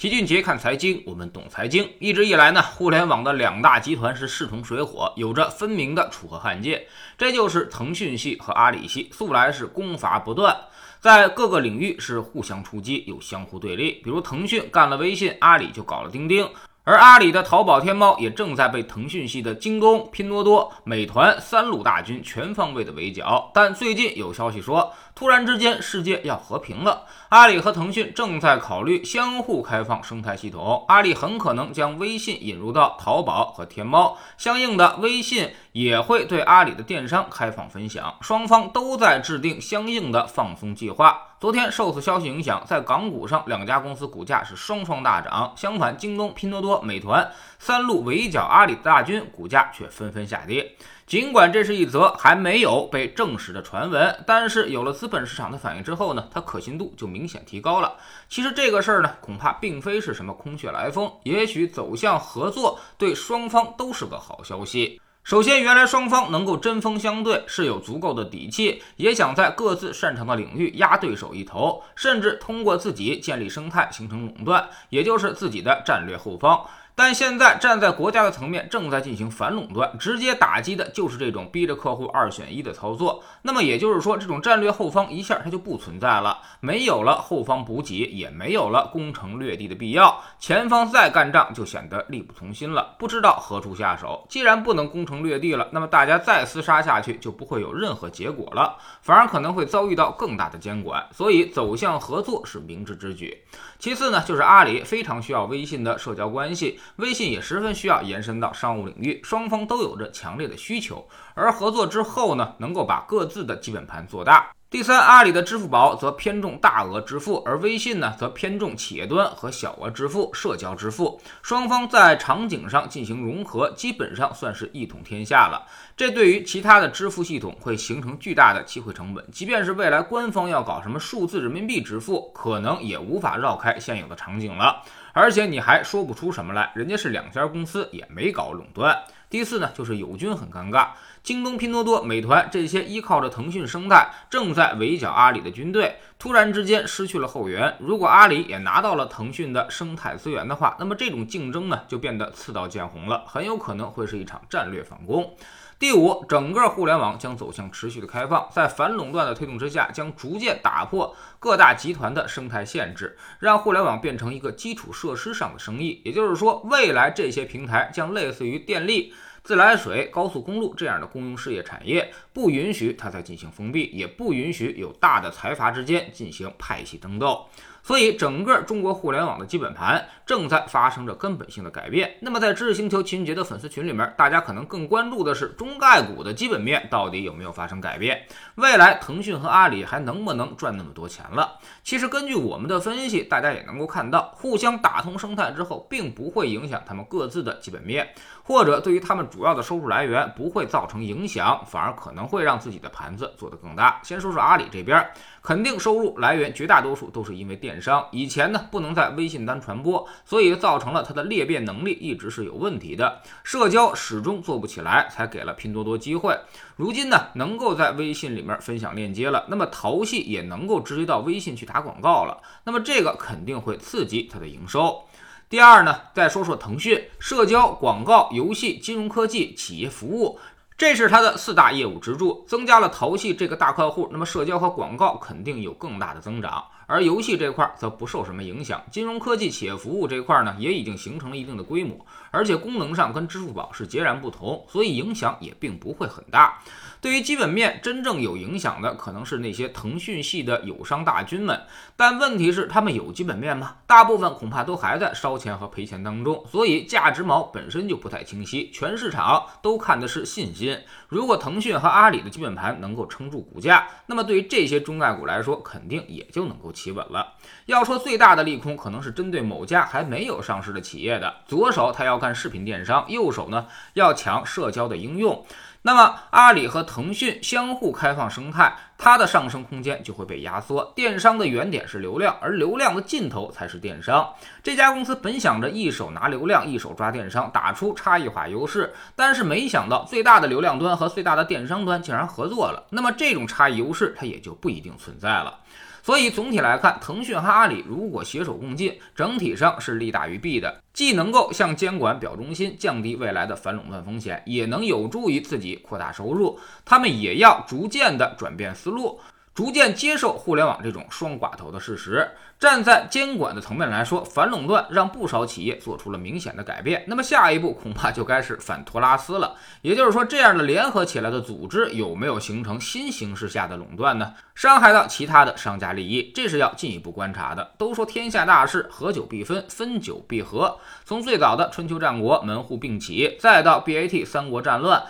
齐俊杰看财经，我们懂财经。一直以来呢，互联网的两大集团是势同水火，有着分明的楚河汉界。这就是腾讯系和阿里系，素来是攻伐不断，在各个领域是互相出击，又相互对立。比如腾讯干了微信，阿里就搞了钉钉。而阿里的淘宝、天猫也正在被腾讯系的京东、拼多多、美团三路大军全方位的围剿。但最近有消息说，突然之间世界要和平了，阿里和腾讯正在考虑相互开放生态系统，阿里很可能将微信引入到淘宝和天猫，相应的微信也会对阿里的电商开放分享，双方都在制定相应的放松计划。昨天受此消息影响，在港股上两家公司股价是双双大涨。相反，京东、拼多多、美团三路围剿阿里的大军，股价却纷纷下跌。尽管这是一则还没有被证实的传闻，但是有了资本市场的反应之后呢，它可信度就明显提高了。其实这个事儿呢，恐怕并非是什么空穴来风，也许走向合作对双方都是个好消息。首先，原来双方能够针锋相对，是有足够的底气，也想在各自擅长的领域压对手一头，甚至通过自己建立生态，形成垄断，也就是自己的战略后方。但现在站在国家的层面，正在进行反垄断，直接打击的就是这种逼着客户二选一的操作。那么也就是说，这种战略后方一下它就不存在了，没有了后方补给，也没有了攻城略地的必要，前方再干仗就显得力不从心了，不知道何处下手。既然不能攻城略地了，那么大家再厮杀下去就不会有任何结果了，反而可能会遭遇到更大的监管。所以走向合作是明智之举。其次呢，就是阿里非常需要微信的社交关系。微信也十分需要延伸到商务领域，双方都有着强烈的需求。而合作之后呢，能够把各自的基本盘做大。第三，阿里的支付宝则偏重大额支付，而微信呢，则偏重企业端和小额支付、社交支付。双方在场景上进行融合，基本上算是一统天下了。这对于其他的支付系统会形成巨大的机会成本。即便是未来官方要搞什么数字人民币支付，可能也无法绕开现有的场景了。而且你还说不出什么来，人家是两家公司，也没搞垄断。第四呢，就是友军很尴尬。京东、拼多多、美团这些依靠着腾讯生态，正在围剿阿里的军队，突然之间失去了后援。如果阿里也拿到了腾讯的生态资源的话，那么这种竞争呢，就变得刺刀见红了，很有可能会是一场战略反攻。第五，整个互联网将走向持续的开放，在反垄断的推动之下，将逐渐打破各大集团的生态限制，让互联网变成一个基础设施上的生意。也就是说，未来这些平台将类似于电力。自来水、高速公路这样的公用事业产业，不允许它再进行封闭，也不允许有大的财阀之间进行派系争斗。所以，整个中国互联网的基本盘正在发生着根本性的改变。那么，在知识星球秦杰的粉丝群里面，大家可能更关注的是中概股的基本面到底有没有发生改变？未来腾讯和阿里还能不能赚那么多钱了？其实，根据我们的分析，大家也能够看到，互相打通生态之后，并不会影响他们各自的基本面，或者对于他们主要的收入来源不会造成影响，反而可能会让自己的盘子做得更大。先说说阿里这边。肯定收入来源绝大多数都是因为电电商，以前呢不能在微信端传播，所以造成了它的裂变能力一直是有问题的，社交始终做不起来，才给了拼多多机会。如今呢能够在微信里面分享链接了，那么淘系也能够直接到微信去打广告了，那么这个肯定会刺激它的营收。第二呢，再说说腾讯，社交、广告、游戏、金融科技、企业服务。这是它的四大业务支柱，增加了淘系这个大客户，那么社交和广告肯定有更大的增长，而游戏这块则不受什么影响。金融科技、企业服务这块呢，也已经形成了一定的规模，而且功能上跟支付宝是截然不同，所以影响也并不会很大。对于基本面真正有影响的，可能是那些腾讯系的友商大军们。但问题是，他们有基本面吗？大部分恐怕都还在烧钱和赔钱当中，所以价值锚本身就不太清晰。全市场都看的是信心。如果腾讯和阿里的基本盘能够撑住股价，那么对于这些中概股来说，肯定也就能够企稳了。要说最大的利空，可能是针对某家还没有上市的企业的，左手他要干视频电商，右手呢要抢社交的应用。那么，阿里和腾讯相互开放生态，它的上升空间就会被压缩。电商的原点是流量，而流量的尽头才是电商。这家公司本想着一手拿流量，一手抓电商，打出差异化优势，但是没想到最大的流量端和最大的电商端竟然合作了。那么，这种差异优势它也就不一定存在了。所以总体来看，腾讯和阿里如果携手共进，整体上是利大于弊的，既能够向监管表忠心，降低未来的反垄断风险，也能有助于自己扩大收入。他们也要逐渐的转变思路。逐渐接受互联网这种双寡头的事实。站在监管的层面来说，反垄断让不少企业做出了明显的改变。那么下一步恐怕就该是反托拉斯了。也就是说，这样的联合起来的组织有没有形成新形势下的垄断呢？伤害到其他的商家利益，这是要进一步观察的。都说天下大事，合久必分，分久必合。从最早的春秋战国门户并起，再到 BAT 三国战乱。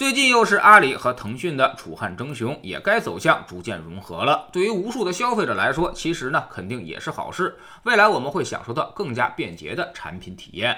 最近又是阿里和腾讯的楚汉争雄，也该走向逐渐融合了。对于无数的消费者来说，其实呢肯定也是好事。未来我们会享受到更加便捷的产品体验。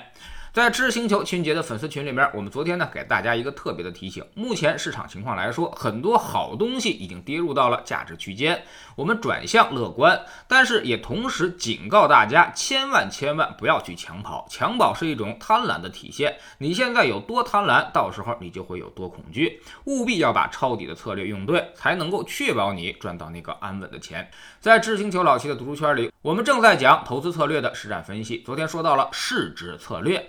在知星球秦杰的粉丝群里面，我们昨天呢给大家一个特别的提醒：目前市场情况来说，很多好东西已经跌入到了价值区间，我们转向乐观，但是也同时警告大家，千万千万不要去抢跑，抢跑是一种贪婪的体现。你现在有多贪婪，到时候你就会有多恐惧。务必要把抄底的策略用对，才能够确保你赚到那个安稳的钱。在知星球老七的读书圈里，我们正在讲投资策略的实战分析。昨天说到了市值策略。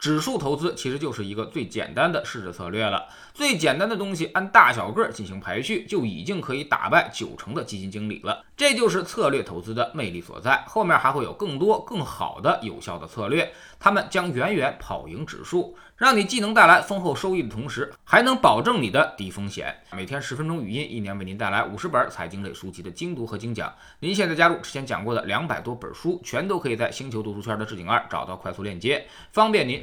指数投资其实就是一个最简单的市值策略了。最简单的东西，按大小个进行排序，就已经可以打败九成的基金经理了。这就是策略投资的魅力所在。后面还会有更多更好的有效的策略，他们将远远跑赢指数，让你既能带来丰厚收益的同时，还能保证你的低风险。每天十分钟语音，一年为您带来五十本财经类书籍的精读和精讲。您现在加入之前讲过的两百多本书，全都可以在星球读书圈的置顶二找到快速链接，方便您。